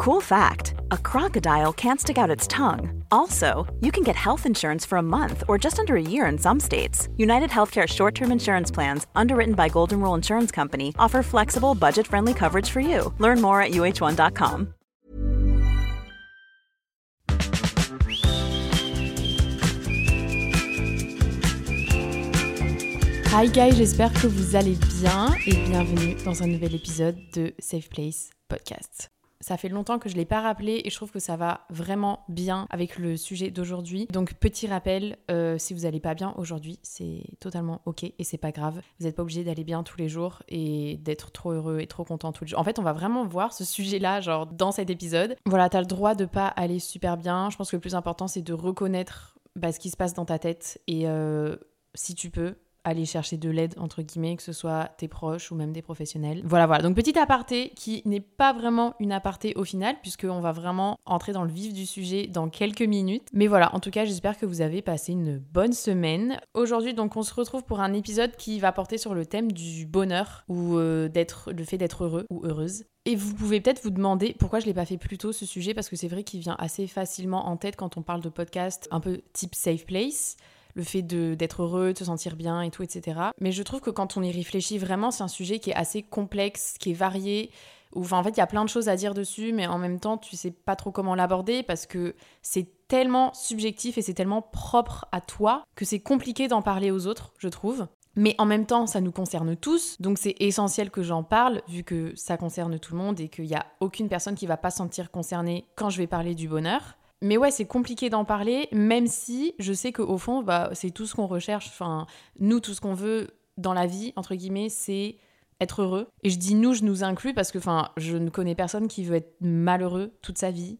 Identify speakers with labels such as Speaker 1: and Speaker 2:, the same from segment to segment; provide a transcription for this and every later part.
Speaker 1: Cool fact a crocodile can't stick out its tongue. Also, you can get health insurance for a month or just under a year in some states. United Healthcare short term insurance plans, underwritten by Golden Rule Insurance Company, offer flexible, budget friendly coverage for you. Learn more at uh1.com.
Speaker 2: Hi guys, j'espère que vous allez bien et bienvenue dans un nouvel épisode de Safe Place Podcast. Ça fait longtemps que je ne l'ai pas rappelé et je trouve que ça va vraiment bien avec le sujet d'aujourd'hui. Donc petit rappel, euh, si vous n'allez pas bien aujourd'hui, c'est totalement ok et c'est pas grave. Vous n'êtes pas obligé d'aller bien tous les jours et d'être trop heureux et trop content tous les jours. En fait, on va vraiment voir ce sujet-là genre dans cet épisode. Voilà, t'as le droit de pas aller super bien. Je pense que le plus important c'est de reconnaître bah, ce qui se passe dans ta tête et euh, si tu peux aller chercher de l'aide entre guillemets que ce soit tes proches ou même des professionnels. Voilà voilà. Donc petit aparté qui n'est pas vraiment une aparté au final puisqu'on va vraiment entrer dans le vif du sujet dans quelques minutes. Mais voilà en tout cas j'espère que vous avez passé une bonne semaine. Aujourd'hui donc on se retrouve pour un épisode qui va porter sur le thème du bonheur ou euh, d'être le fait d'être heureux ou heureuse. Et vous pouvez peut-être vous demander pourquoi je l'ai pas fait plus tôt ce sujet parce que c'est vrai qu'il vient assez facilement en tête quand on parle de podcast un peu type safe place le fait d'être heureux, de se sentir bien et tout, etc. Mais je trouve que quand on y réfléchit vraiment, c'est un sujet qui est assez complexe, qui est varié. Où, en fait, il y a plein de choses à dire dessus, mais en même temps, tu sais pas trop comment l'aborder parce que c'est tellement subjectif et c'est tellement propre à toi que c'est compliqué d'en parler aux autres, je trouve. Mais en même temps, ça nous concerne tous, donc c'est essentiel que j'en parle, vu que ça concerne tout le monde et qu'il n'y a aucune personne qui va pas se sentir concernée quand je vais parler du bonheur. Mais ouais, c'est compliqué d'en parler, même si je sais qu'au fond, bah, c'est tout ce qu'on recherche. Enfin, nous, tout ce qu'on veut dans la vie, entre guillemets, c'est être heureux. Et je dis nous, je nous inclus parce que enfin, je ne connais personne qui veut être malheureux toute sa vie.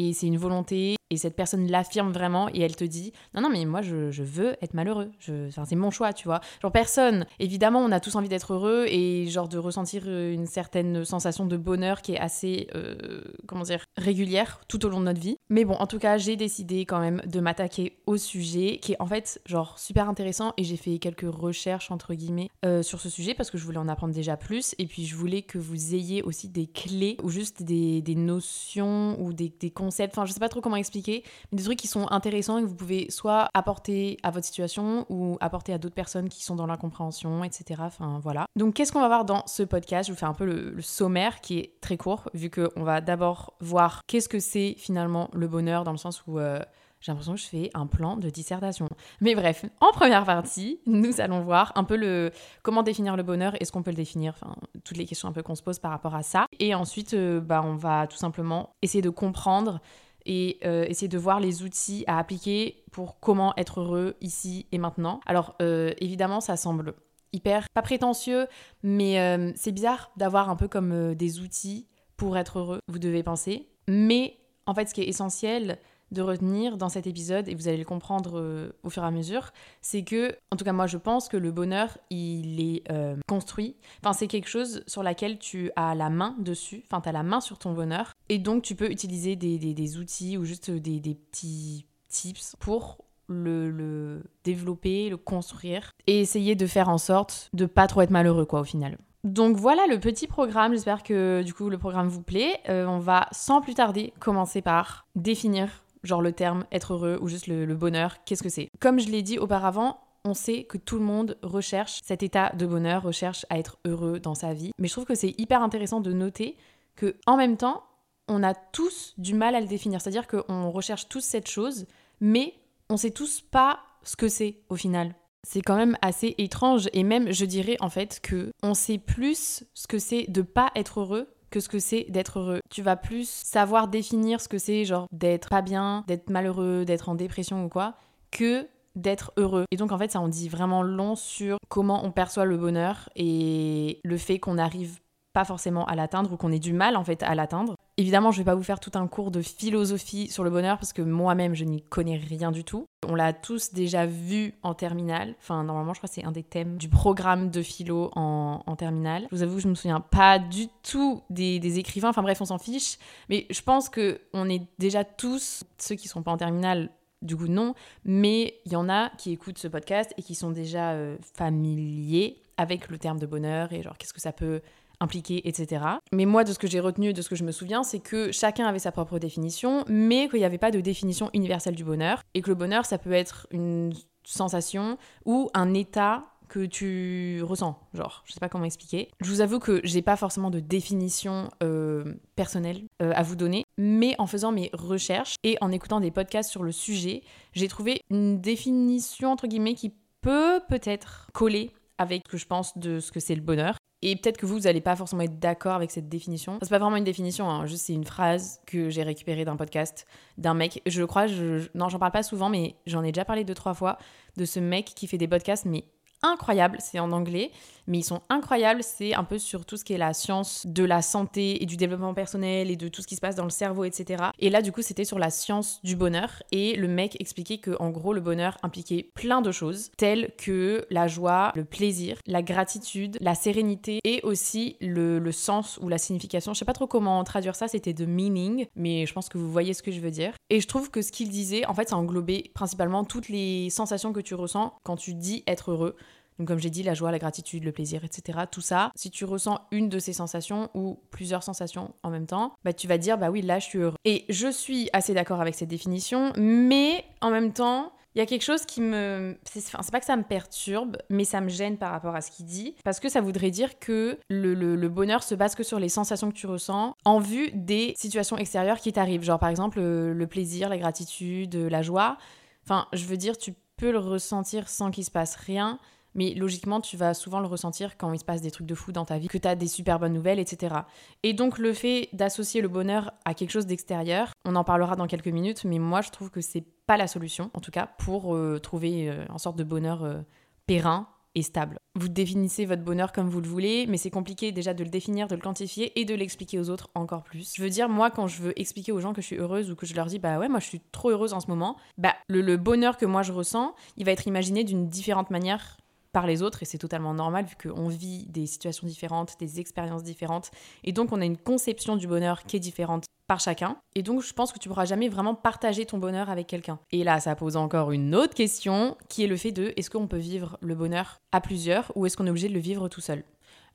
Speaker 2: Et c'est une volonté, et cette personne l'affirme vraiment, et elle te dit Non, non, mais moi, je, veux être malheureux. Je, c'est mon choix, tu vois. Genre, personne, évidemment, on a tous envie d'être heureux, et genre de ressentir une certaine sensation de bonheur qui est assez, euh, comment dire, régulière tout au long de notre vie. Mais bon, en tout cas, j'ai décidé quand même de m'attaquer au sujet, qui est en fait, genre, super intéressant, et j'ai fait quelques recherches, entre guillemets, euh, sur ce sujet, parce que je voulais en apprendre déjà plus, et puis je voulais que vous ayez aussi des clés, ou juste des, des notions, ou des, des concepts, enfin, je sais pas trop comment expliquer, mais des trucs qui sont intéressants et que vous pouvez soit apporter à votre situation ou apporter à d'autres personnes qui sont dans l'incompréhension, etc. Enfin. Donc qu'est-ce qu'on va voir dans ce podcast? Je vous fais un peu le, le sommaire qui est très court, vu qu'on va d'abord voir qu'est-ce que c'est finalement le bonheur, dans le sens où euh, j'ai l'impression que je fais un plan de dissertation. Mais bref, en première partie, nous allons voir un peu le comment définir le bonheur, est-ce qu'on peut le définir, enfin toutes les questions un peu qu'on se pose par rapport à ça. Et ensuite, euh, bah, on va tout simplement essayer de comprendre et euh, essayer de voir les outils à appliquer pour comment être heureux ici et maintenant. Alors euh, évidemment, ça semble hyper pas prétentieux, mais c'est bizarre d'avoir un peu comme des outils pour être heureux, vous devez penser. Mais en fait, ce qui est essentiel de retenir dans cet épisode, et vous allez le comprendre euh, au fur et à mesure, c'est que, en tout cas moi je pense que le bonheur, il est euh, construit. Enfin c'est quelque chose sur laquelle tu as la main dessus, enfin tu as la main sur ton bonheur, et donc tu peux utiliser des, des- outils ou juste des, des petits tips pour le, le développer, le construire, et essayer de faire en sorte de pas trop être malheureux quoi au final. Donc voilà le petit programme, j'espère que du coup le programme vous plaît. Euh, on va sans plus tarder commencer par définir genre le terme être heureux ou juste le, bonheur, qu'est-ce que c'est? Comme je l'ai dit auparavant, on sait que tout le monde recherche cet état de bonheur, recherche à être heureux dans sa vie. Mais je trouve que c'est hyper intéressant de noter que en même temps, on a tous du mal à le définir. C'est-à-dire qu'on recherche tous cette chose, mais on sait tous pas ce que c'est au final. C'est quand même assez étrange et même je dirais en fait que on sait plus ce que c'est de pas être heureux que ce que c'est d'être heureux. Tu vas plus savoir définir ce que c'est genre d'être pas bien, d'être malheureux, d'être en dépression ou quoi que d'être heureux. Et donc en fait ça en dit vraiment long sur comment on perçoit le bonheur et le fait qu'on n'arrive pas forcément à l'atteindre ou qu'on ait du mal en fait à l'atteindre. Évidemment, je vais pas vous faire tout un cours de philosophie sur le bonheur parce que moi-même je n'y connais rien du tout. On l'a tous déjà vu en terminale. Enfin, normalement, je crois que c'est un des thèmes du programme de philo en, en terminale. Je vous avoue, je me souviens pas du tout des, écrivains. Enfin bref, on s'en fiche. Mais je pense que on est déjà tous ceux qui sont pas en terminale du coup non, mais il y en a qui écoutent ce podcast et qui sont déjà euh, familiers avec le terme de bonheur et genre qu'est-ce que ça peut impliqué, etc. Mais moi, de ce que j'ai retenu, de ce que je me souviens, c'est que chacun avait sa propre définition, mais qu'il n'y avait pas de définition universelle du bonheur, et que le bonheur, ça peut être une sensation ou un état que tu ressens, genre, je sais pas comment expliquer. Je vous avoue que j'ai pas forcément de définition euh, personnelle euh, à vous donner, mais en faisant mes recherches et en écoutant des podcasts sur le sujet, j'ai trouvé une définition entre guillemets qui peut peut-être coller avec ce que je pense de ce que c'est le bonheur. Et peut-être que vous, vous n'allez pas forcément être d'accord avec cette définition. C'est pas vraiment une définition, hein, juste c'est une phrase que j'ai récupérée d'un podcast d'un mec. Je crois, je, non, j'en parle pas souvent, mais j'en ai déjà parlé deux, trois fois de ce mec qui fait des podcasts, mais incroyable, c'est en anglais, mais ils sont incroyables, c'est un peu sur tout ce qui est la science de la santé et du développement personnel et de tout ce qui se passe dans le cerveau, etc. Et là, du coup, c'était sur la science du bonheur, et le mec expliquait que, en gros, le bonheur impliquait plein de choses, telles que la joie, le plaisir, la gratitude, la sérénité, et aussi le, le sens ou la signification. Je sais pas trop comment traduire ça, c'était de meaning, mais je pense que vous voyez ce que je veux dire. Et je trouve que ce qu'il disait, en fait, ça englobait principalement toutes les sensations que tu ressens quand tu dis être heureux. Donc comme j'ai dit, la joie, la gratitude, le plaisir, etc. Tout ça, si tu ressens une de ces sensations ou plusieurs sensations en même temps, bah tu vas dire bah oui là je suis heureux. Et je suis assez d'accord avec cette définition, mais en même temps, il y a quelque chose qui me. C'est pas que ça me perturbe, mais ça me gêne par rapport à ce qu'il dit. Parce que ça voudrait dire que le, le, bonheur se base que sur les sensations que tu ressens en vue des situations extérieures qui t'arrivent. Genre par exemple le, le, plaisir, la gratitude, la joie. Enfin, je veux dire, tu peux le ressentir sans qu'il se passe rien. Mais logiquement, tu vas souvent le ressentir quand il se passe des trucs de fou dans ta vie, que tu as des super bonnes nouvelles, etc. Et donc le fait d'associer le bonheur à quelque chose d'extérieur, on en parlera dans quelques minutes, mais moi je trouve que c'est pas la solution, en tout cas, pour euh, trouver euh, une sorte de bonheur euh, périn et stable. Vous définissez votre bonheur comme vous le voulez, mais c'est compliqué déjà de le définir, de le quantifier et de l'expliquer aux autres encore plus. Je veux dire, moi, quand je veux expliquer aux gens que je suis heureuse ou que je leur dis, bah ouais, moi je suis trop heureuse en ce moment, bah le bonheur que moi je ressens, il va être imaginé d'une différente manière par les autres et c'est totalement normal vu qu'on vit des situations différentes, des expériences différentes et donc on a une conception du bonheur qui est différente par chacun et donc je pense que tu pourras jamais vraiment partager ton bonheur avec quelqu'un. Et là ça pose encore une autre question qui est le fait de est-ce qu'on peut vivre le bonheur à plusieurs ou est-ce qu'on est obligé de le vivre tout seul?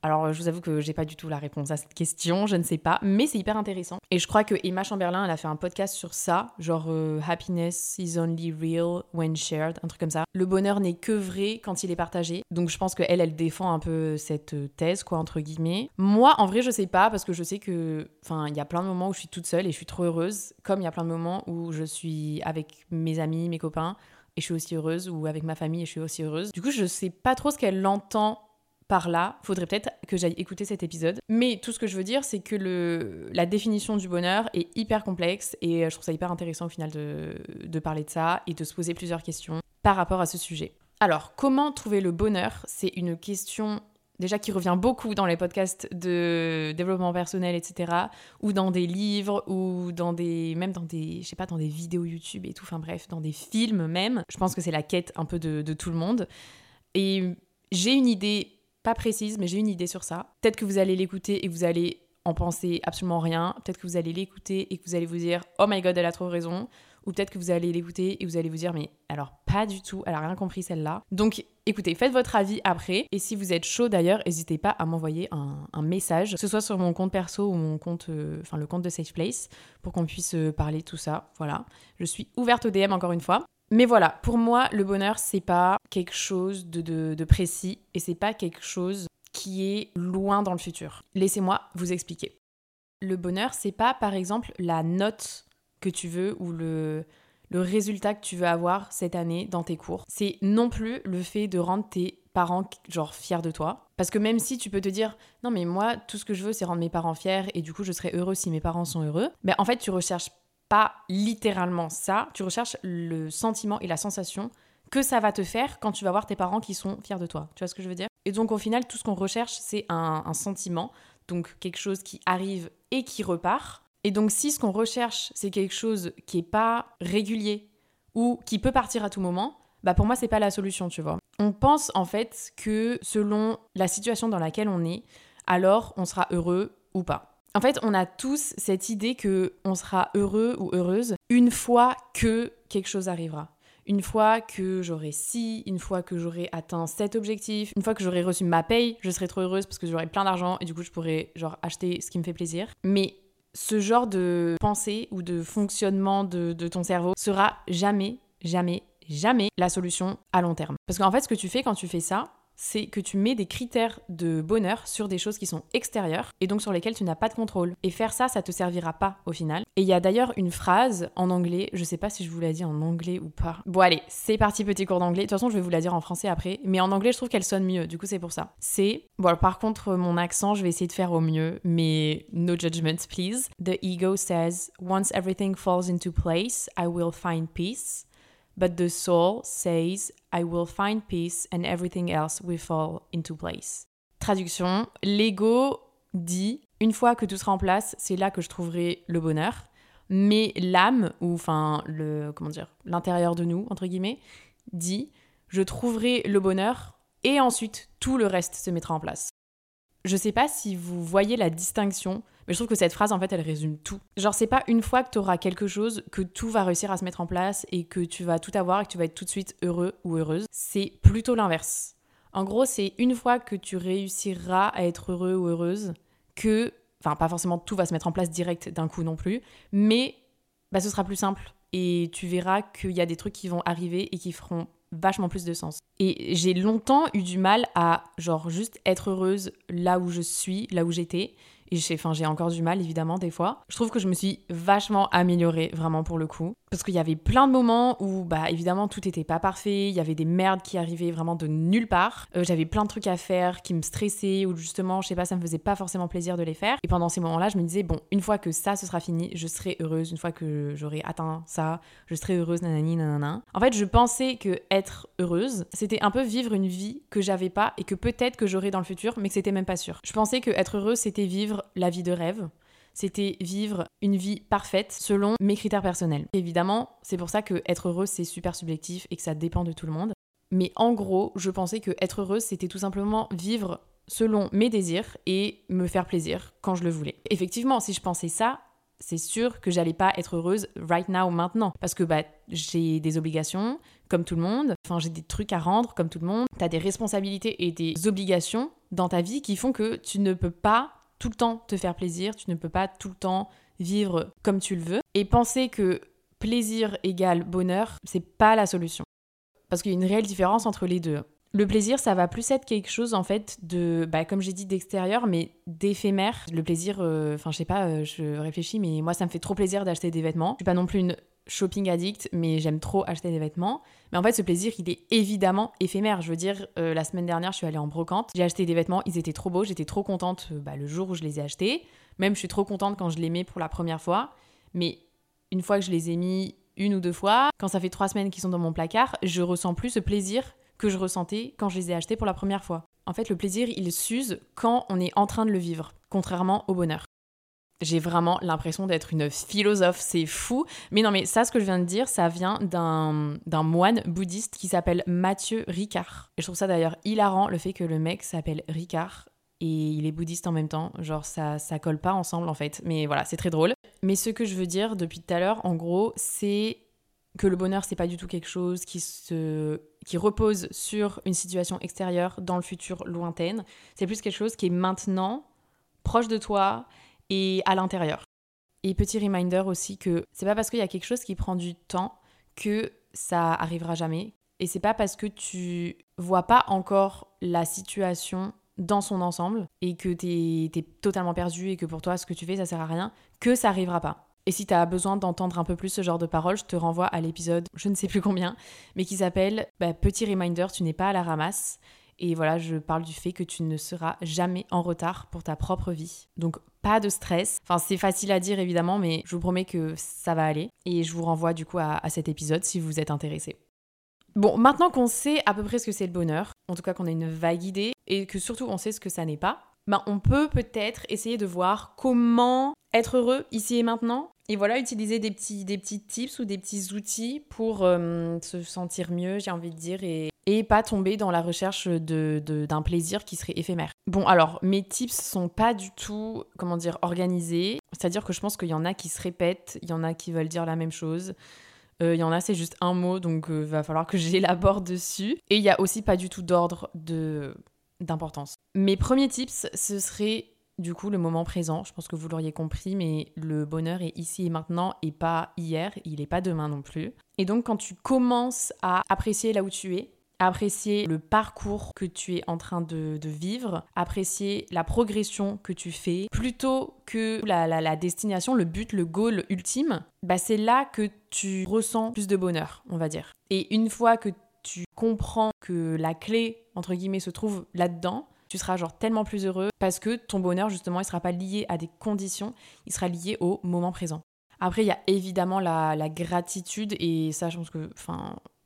Speaker 2: Alors, je vous avoue que j'ai pas du tout la réponse à cette question, je ne sais pas, mais c'est hyper intéressant. Et je crois que Emma Chamberlain, elle a fait un podcast sur ça, genre euh, Happiness is only real when shared, un truc comme ça. Le bonheur n'est que vrai quand il est partagé. Donc, je pense qu'elle, elle défend un peu cette thèse, quoi, entre guillemets. Moi, en vrai, je sais pas, parce que je sais que, enfin, il y a plein de moments où je suis toute seule et je suis trop heureuse, comme il y a plein de moments où je suis avec mes amis, mes copains, et je suis aussi heureuse, ou avec ma famille et je suis aussi heureuse. Du coup, je sais pas trop ce qu'elle entend par là, faudrait peut-être que j'aille écouter cet épisode. Mais tout ce que je veux dire, c'est que la définition du bonheur est hyper complexe et euh, je trouve ça hyper intéressant au final de, de parler de ça et de se poser plusieurs questions par rapport à ce sujet. Alors, comment trouver le bonheur? C'est une question déjà qui revient beaucoup dans les podcasts de développement personnel, etc., ou dans des livres, ou dans des, même dans des, je sais pas, dans des vidéos YouTube et tout, enfin bref, dans des films même. Je pense que c'est la quête un peu de, de tout le monde. Et j'ai une idée pas précise, mais j'ai une idée sur ça. Peut-être que vous allez l'écouter et vous allez en penser absolument rien. Peut-être que vous allez l'écouter et que vous allez vous dire Oh my god, elle a trop raison. Ou peut-être que vous allez l'écouter et vous allez vous dire Mais alors, pas du tout, elle a rien compris celle-là. Donc, écoutez, faites votre avis après. Et si vous êtes chaud d'ailleurs, n'hésitez pas à m'envoyer un, message, que ce soit sur mon compte perso ou mon compte, euh, le compte de Safe Place, pour qu'on puisse euh, parler de tout ça. Voilà. Je suis ouverte au DM encore une fois. Mais voilà, pour moi, le bonheur, c'est pas quelque chose de, précis et c'est pas quelque chose qui est loin dans le futur. Laissez-moi vous expliquer. le bonheur, c'est pas par exemple la note que tu veux ou le, résultat que tu veux avoir cette année dans tes cours. C'est non plus le fait de rendre tes parents genre fiers de toi. Parce que même si tu peux te dire non mais moi tout ce que je veux c'est rendre mes parents fiers et du coup je serai heureux si mes parents sont heureux, mais en fait tu recherches pas littéralement ça, tu recherches le sentiment et la sensation que ça va te faire quand tu vas voir tes parents qui sont fiers de toi. Tu vois ce que je veux dire? Et donc au final tout ce qu'on recherche c'est un, un sentiment, donc quelque chose qui arrive et qui repart. Et donc si ce qu'on recherche c'est quelque chose qui est pas régulier ou qui peut partir à tout moment, bah pour moi c'est pas la solution, tu vois. On pense en fait que selon la situation dans laquelle on est, alors on sera heureux ou pas. En fait, on a tous cette idée que on sera heureux ou heureuse une fois que quelque chose arrivera. Une fois que j'aurai ci, une fois que j'aurai atteint cet objectif, une fois que j'aurai reçu ma paye, je serai trop heureuse parce que j'aurai plein d'argent et du coup je pourrai genre acheter ce qui me fait plaisir. Mais ce genre de pensée ou de fonctionnement de, de ton cerveau sera jamais, jamais jamais la solution à long terme. Parce qu'en fait, ce que tu fais quand tu fais ça, c'est que tu mets des critères de bonheur sur des choses qui sont extérieures et donc sur lesquelles tu n'as pas de contrôle. Et faire ça, ça te servira pas au final. Et il y a d'ailleurs une phrase en anglais, je sais pas si je vous la dis en anglais ou pas. Bon allez, c'est parti petit cours d'anglais. De toute façon, je vais vous la dire en français après, mais en anglais, je trouve qu'elle sonne mieux. Du coup, c'est pour ça. C'est bon, par contre, mon accent, je vais essayer de faire au mieux, mais no judgment please. The ego says, once everything falls into place, I will find peace. But the soul says, I will find peace and everything else will fall into place. Traduction, l'ego dit, une fois que tout sera en place, c'est là que je trouverai le bonheur. Mais l'âme, ou enfin, le, comment dire, l'intérieur de nous, entre guillemets, dit, je trouverai le bonheur et ensuite tout le reste se mettra en place. Je sais pas si vous voyez la distinction mais je trouve que cette phrase, en fait, elle résume tout. Genre, c'est pas une fois que tu auras quelque chose que tout va réussir à se mettre en place et que tu vas tout avoir et que tu vas être tout de suite heureux ou heureuse. C'est plutôt l'inverse. En gros, c'est une fois que tu réussiras à être heureux ou heureuse que, enfin, pas forcément tout va se mettre en place direct d'un coup non plus, mais bah, ce sera plus simple et tu verras qu'il y a des trucs qui vont arriver et qui feront vachement plus de sens. Et j'ai longtemps eu du mal à, genre, juste être heureuse là où je suis, là où j'étais. Et j'ai encore du mal, évidemment, des fois. Je trouve que je me suis vachement améliorée, vraiment, pour le coup. Parce qu'il y avait plein de moments où, bah, évidemment, tout n'était pas parfait. Il y avait des merdes qui arrivaient vraiment de nulle part. Euh, j'avais plein de trucs à faire qui me stressaient ou justement, je sais pas, ça me faisait pas forcément plaisir de les faire. Et pendant ces moments-là, je me disais, bon, une fois que ça, ce sera fini, je serai heureuse. Une fois que j'aurai atteint ça, je serai heureuse, nanani, nanana. En fait, je pensais que être heureuse, c'était un peu vivre une vie que j'avais pas et que peut-être que j'aurais dans le futur, mais que c'était même pas sûr. Je pensais que être heureuse, c'était vivre la vie de rêve. C'était vivre une vie parfaite selon mes critères personnels. Évidemment, c'est pour ça que être heureuse, c'est super subjectif et que ça dépend de tout le monde. Mais en gros, je pensais que être heureuse, c'était tout simplement vivre selon mes désirs et me faire plaisir quand je le voulais. Effectivement, si je pensais ça, c'est sûr que j'allais pas être heureuse right now maintenant parce que bah j'ai des obligations comme tout le monde, enfin j'ai des trucs à rendre comme tout le monde, tu as des responsabilités et des obligations dans ta vie qui font que tu ne peux pas tout le temps te faire plaisir, tu ne peux pas tout le temps vivre comme tu le veux. Et penser que plaisir égale bonheur, c'est pas la solution. Parce qu'il y a une réelle différence entre les deux. Le plaisir, ça va plus être quelque chose en fait de, bah, comme j'ai dit, d'extérieur, mais d'éphémère. Le plaisir, euh, enfin je sais pas, euh, je réfléchis, mais moi ça me fait trop plaisir d'acheter des vêtements. Je suis pas non plus une shopping addict, mais j'aime trop acheter des vêtements. Mais en fait, ce plaisir, il est évidemment éphémère. Je veux dire, euh, la semaine dernière, je suis allée en brocante, j'ai acheté des vêtements, ils étaient trop beaux, j'étais trop contente euh, bah, le jour où je les ai achetés. Même, je suis trop contente quand je les mets pour la première fois. Mais une fois que je les ai mis une ou deux fois, quand ça fait trois semaines qu'ils sont dans mon placard, je ressens plus ce plaisir que je ressentais quand je les ai achetés pour la première fois. En fait, le plaisir, il s'use quand on est en train de le vivre, contrairement au bonheur. J'ai vraiment l'impression d'être une philosophe, c'est fou. Mais non, mais ça, ce que je viens de dire, ça vient d'un moine bouddhiste qui s'appelle Mathieu Ricard. Et je trouve ça d'ailleurs hilarant, le fait que le mec s'appelle Ricard et il est bouddhiste en même temps. Genre, ça, ça colle pas ensemble en fait. Mais voilà, c'est très drôle. Mais ce que je veux dire depuis tout à l'heure, en gros, c'est que le bonheur, c'est pas du tout quelque chose qui se qui repose sur une situation extérieure dans le futur lointaine. C'est plus quelque chose qui est maintenant proche de toi et à l'intérieur. Et petit reminder aussi que c'est pas parce qu'il y a quelque chose qui prend du temps que ça arrivera jamais. Et c'est pas parce que tu vois pas encore la situation dans son ensemble et que t'es es totalement perdu et que pour toi ce que tu fais ça sert à rien, que ça arrivera pas. Et si tu as besoin d'entendre un peu plus ce genre de paroles, je te renvoie à l'épisode, je ne sais plus combien, mais qui s'appelle bah, Petit reminder, tu n'es pas à la ramasse. Et voilà, je parle du fait que tu ne seras jamais en retard pour ta propre vie. Donc pas de stress. Enfin, c'est facile à dire évidemment, mais je vous promets que ça va aller. Et je vous renvoie du coup à, cet épisode si vous êtes intéressé. Bon, maintenant qu'on sait à peu près ce que c'est le bonheur, en tout cas qu'on a une vague idée, et que surtout on sait ce que ça n'est pas, ben on peut peut-être essayer de voir comment être heureux ici et maintenant. Et voilà, utiliser des petits, des petits tips ou des petits outils pour euh, se sentir mieux, j'ai envie de dire, et pas tomber dans la recherche d'un de, plaisir qui serait éphémère. Bon, alors, mes tips sont pas du tout, comment dire, organisés. C'est-à-dire que je pense qu'il y en a qui se répètent, il y en a qui veulent dire la même chose. Euh, il y en a, c'est juste un mot, donc euh, va falloir que j'élabore dessus. Et il y a aussi pas du tout d'ordre d'importance. Mes premiers tips, ce serait du coup le moment présent. Je pense que vous l'auriez compris, mais le bonheur est ici et maintenant et pas hier, il n'est pas demain non plus. Et donc quand tu commences à apprécier là où tu es, apprécier le parcours que tu es en train de, vivre, apprécier la progression que tu fais, plutôt que la, destination, le but, le goal ultime, bah c'est là que tu ressens plus de bonheur, on va dire. Et une fois que tu comprends que la clé, entre guillemets, se trouve là-dedans, tu seras genre tellement plus heureux parce que ton bonheur, justement, il sera pas lié à des conditions, il sera lié au moment présent. Après, il y a évidemment la, gratitude, et ça, je pense que,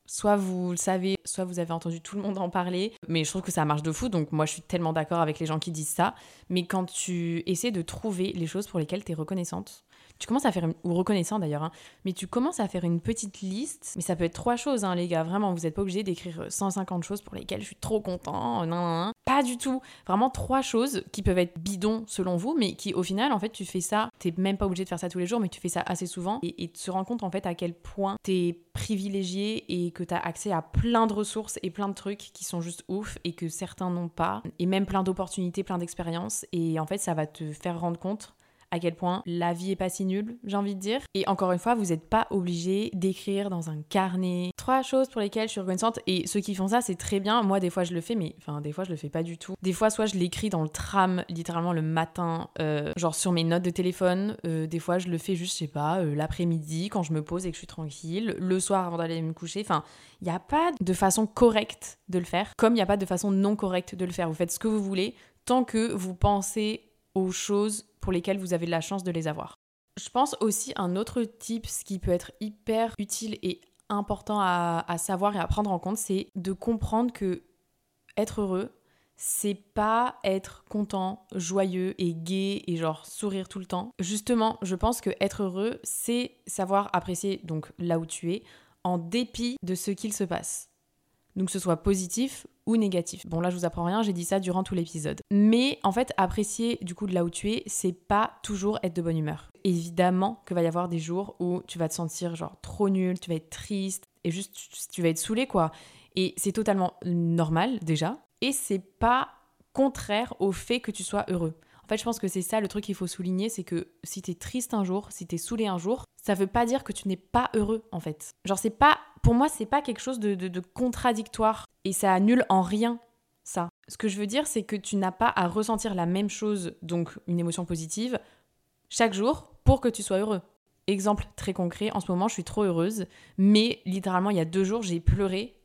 Speaker 2: Soit vous le savez, soit vous avez entendu tout le monde en parler, mais je trouve que ça marche de fou, donc moi je suis tellement d'accord avec les gens qui disent ça. Mais quand tu essaies de trouver les choses pour lesquelles tu es reconnaissante, tu commences à faire, ou reconnaissant d'ailleurs, hein, mais tu commences à faire une petite liste. Mais ça peut être trois choses, hein, les gars. Vraiment, vous n'êtes pas obligé d'écrire 150 choses pour lesquelles je suis trop content. Non, Pas du tout. Vraiment trois choses qui peuvent être bidons selon vous, mais qui au final, en fait, tu fais ça. T'es même pas obligé de faire ça tous les jours, mais tu fais ça assez souvent et, et tu te rends compte en fait à quel point t'es privilégié et que t'as accès à plein de ressources et plein de trucs qui sont juste ouf et que certains n'ont pas. Et même plein d'opportunités, plein d'expériences. Et en fait, ça va te faire rendre compte à quel point la vie est pas si nulle, j'ai envie de dire. Et encore une fois, vous n'êtes pas obligé d'écrire dans un carnet trois choses pour lesquelles je suis reconnaissante. Et ceux qui font ça, c'est très bien. Moi, des fois, je le fais, mais enfin, des fois, je le fais pas du tout. Des fois, soit je l'écris dans le tram, littéralement le matin, euh, genre sur mes notes de téléphone. Euh, des fois, je le fais juste, je sais pas, euh, l'après-midi quand je me pose et que je suis tranquille, le soir avant d'aller me coucher. Enfin, il n'y a pas de façon correcte de le faire, comme il n'y a pas de façon non correcte de le faire. Vous faites ce que vous voulez tant que vous pensez aux choses pour lesquelles vous avez la chance de les avoir. Je pense aussi un autre type, ce qui peut être hyper utile et important à, savoir et à prendre en compte, c'est de comprendre que être heureux, c'est pas être content, joyeux et gai et genre sourire tout le temps. Justement, je pense que être heureux, c'est savoir apprécier donc là où tu es en dépit de ce qu'il se passe. Donc que ce soit positif ou négatif. Bon là je vous apprends rien, j'ai dit ça durant tout l'épisode. Mais en fait apprécier du coup de là où tu es, c'est pas toujours être de bonne humeur. Évidemment que va y avoir des jours où tu vas te sentir genre trop nul, tu vas être triste et juste tu vas être saoulé quoi. Et c'est totalement normal déjà et c'est pas contraire au fait que tu sois heureux. En fait, je pense que c'est ça le truc qu'il faut souligner, c'est que si t'es triste un jour, si t'es saoulé un jour, ça veut pas dire que tu n'es pas heureux en fait. Genre c'est pas, pour moi c'est pas quelque chose de, de contradictoire et ça annule en rien ça. Ce que je veux dire, c'est que tu n'as pas à ressentir la même chose, donc une émotion positive, chaque jour pour que tu sois heureux. Exemple très concret, en ce moment je suis trop heureuse, mais littéralement il y a deux jours j'ai pleuré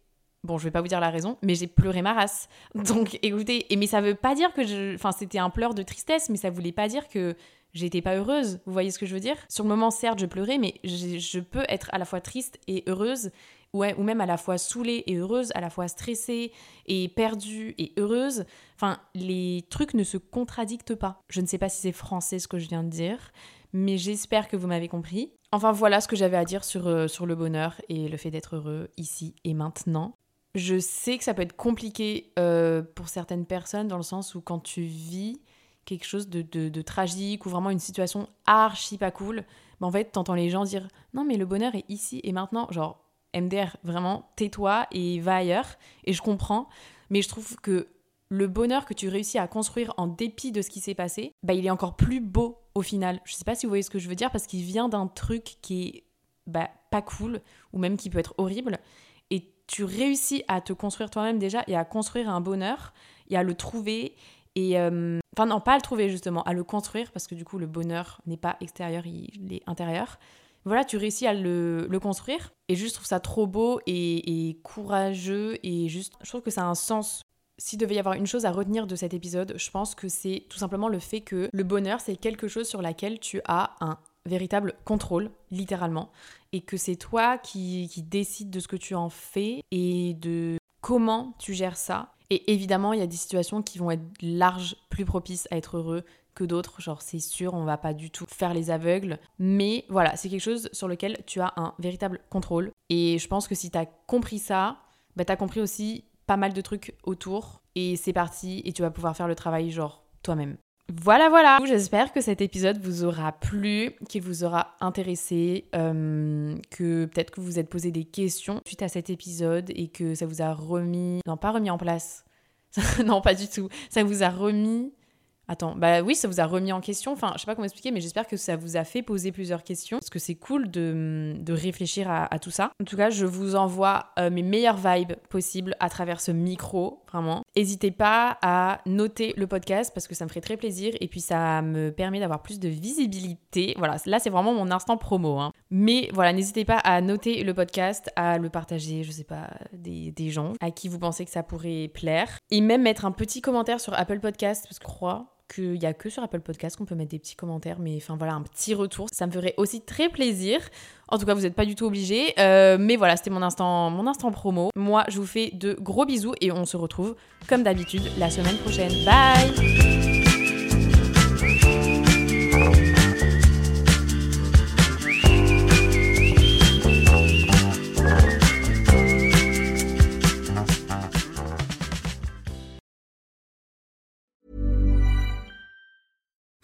Speaker 2: Bon, je vais pas vous dire la raison, mais j'ai pleuré ma race. Donc, écoutez, mais ça veut pas dire que je. Enfin, c'était un pleur de tristesse, mais ça voulait pas dire que j'étais pas heureuse. Vous voyez ce que je veux dire? Sur le moment, certes, je pleurais, mais je, peux être à la fois triste et heureuse, ouais, ou même à la fois saoulée et heureuse, à la fois stressée et perdue et heureuse. Enfin, les trucs ne se contradictent pas. Je ne sais pas si c'est français ce que je viens de dire, mais j'espère que vous m'avez compris. Enfin voilà ce que j'avais à dire sur, euh, sur le bonheur et le fait d'être heureux ici et maintenant. Je sais que ça peut être compliqué euh, pour certaines personnes dans le sens où quand tu vis quelque chose de, tragique ou vraiment une situation archi pas cool, ben en fait, t'entends les gens dire non mais le bonheur est ici et maintenant. Genre, MDR, vraiment, tais-toi et va ailleurs. Et je comprends, mais je trouve que le bonheur que tu réussis à construire en dépit de ce qui s'est passé, bah, il est encore plus beau au final. Je sais pas si vous voyez ce que je veux dire parce qu'il vient d'un truc qui est bah, pas cool ou même qui peut être horrible tu réussis à te construire toi-même déjà et à construire un bonheur, et à le trouver et euh, enfin non pas à le trouver justement à le construire parce que du coup le bonheur n'est pas extérieur il est intérieur. Voilà tu réussis à le, construire et juste je trouve ça trop beau et, et, courageux et juste je trouve que ça a un sens. S'il devait y avoir une chose à retenir de cet épisode je pense que c'est tout simplement le fait que le bonheur c'est quelque chose sur laquelle tu as un véritable contrôle littéralement et que c'est toi qui, qui décides de ce que tu en fais et de comment tu gères ça et évidemment, il y a des situations qui vont être larges, plus propices à être heureux que d'autres. Genre, c'est sûr, on va pas du tout faire les aveugles. Mais voilà, c'est quelque chose sur lequel tu as un véritable contrôle. Et je pense que si tu as compris ça, bah, tu as compris aussi pas mal de trucs autour. Et c'est parti, et tu vas pouvoir faire le travail, genre, toi-même. Voilà, voilà. J'espère que cet épisode vous aura plu, qu'il vous aura intéressé, euh, que peut-être que vous vous êtes posé des questions suite à cet épisode et que ça vous a remis, non pas remis en place, non pas du tout, ça vous a remis Attends, bah oui, ça vous a remis en question. Enfin, je sais pas comment expliquer, mais j'espère que ça vous a fait poser plusieurs questions. Parce que c'est cool de, de réfléchir à, tout ça. En tout cas, je vous envoie euh, mes meilleures vibes possibles à travers ce micro, vraiment. N'hésitez pas à noter le podcast parce que ça me ferait très plaisir et puis ça me permet d'avoir plus de visibilité. Voilà, là c'est vraiment mon instant promo. Hein. Mais voilà, n'hésitez pas à noter le podcast, à le partager, je sais pas, des, des gens à qui vous pensez que ça pourrait plaire. Et même mettre un petit commentaire sur Apple Podcast parce que je crois qu'il n'y a que sur Apple Podcast qu'on peut mettre des petits commentaires, mais enfin voilà, un petit retour. Ça me ferait aussi très plaisir. En tout cas, vous n'êtes pas du tout obligés. Euh, mais voilà, c'était mon instant, mon instant promo. Moi, je vous fais de gros bisous et on se retrouve comme d'habitude la semaine prochaine. Bye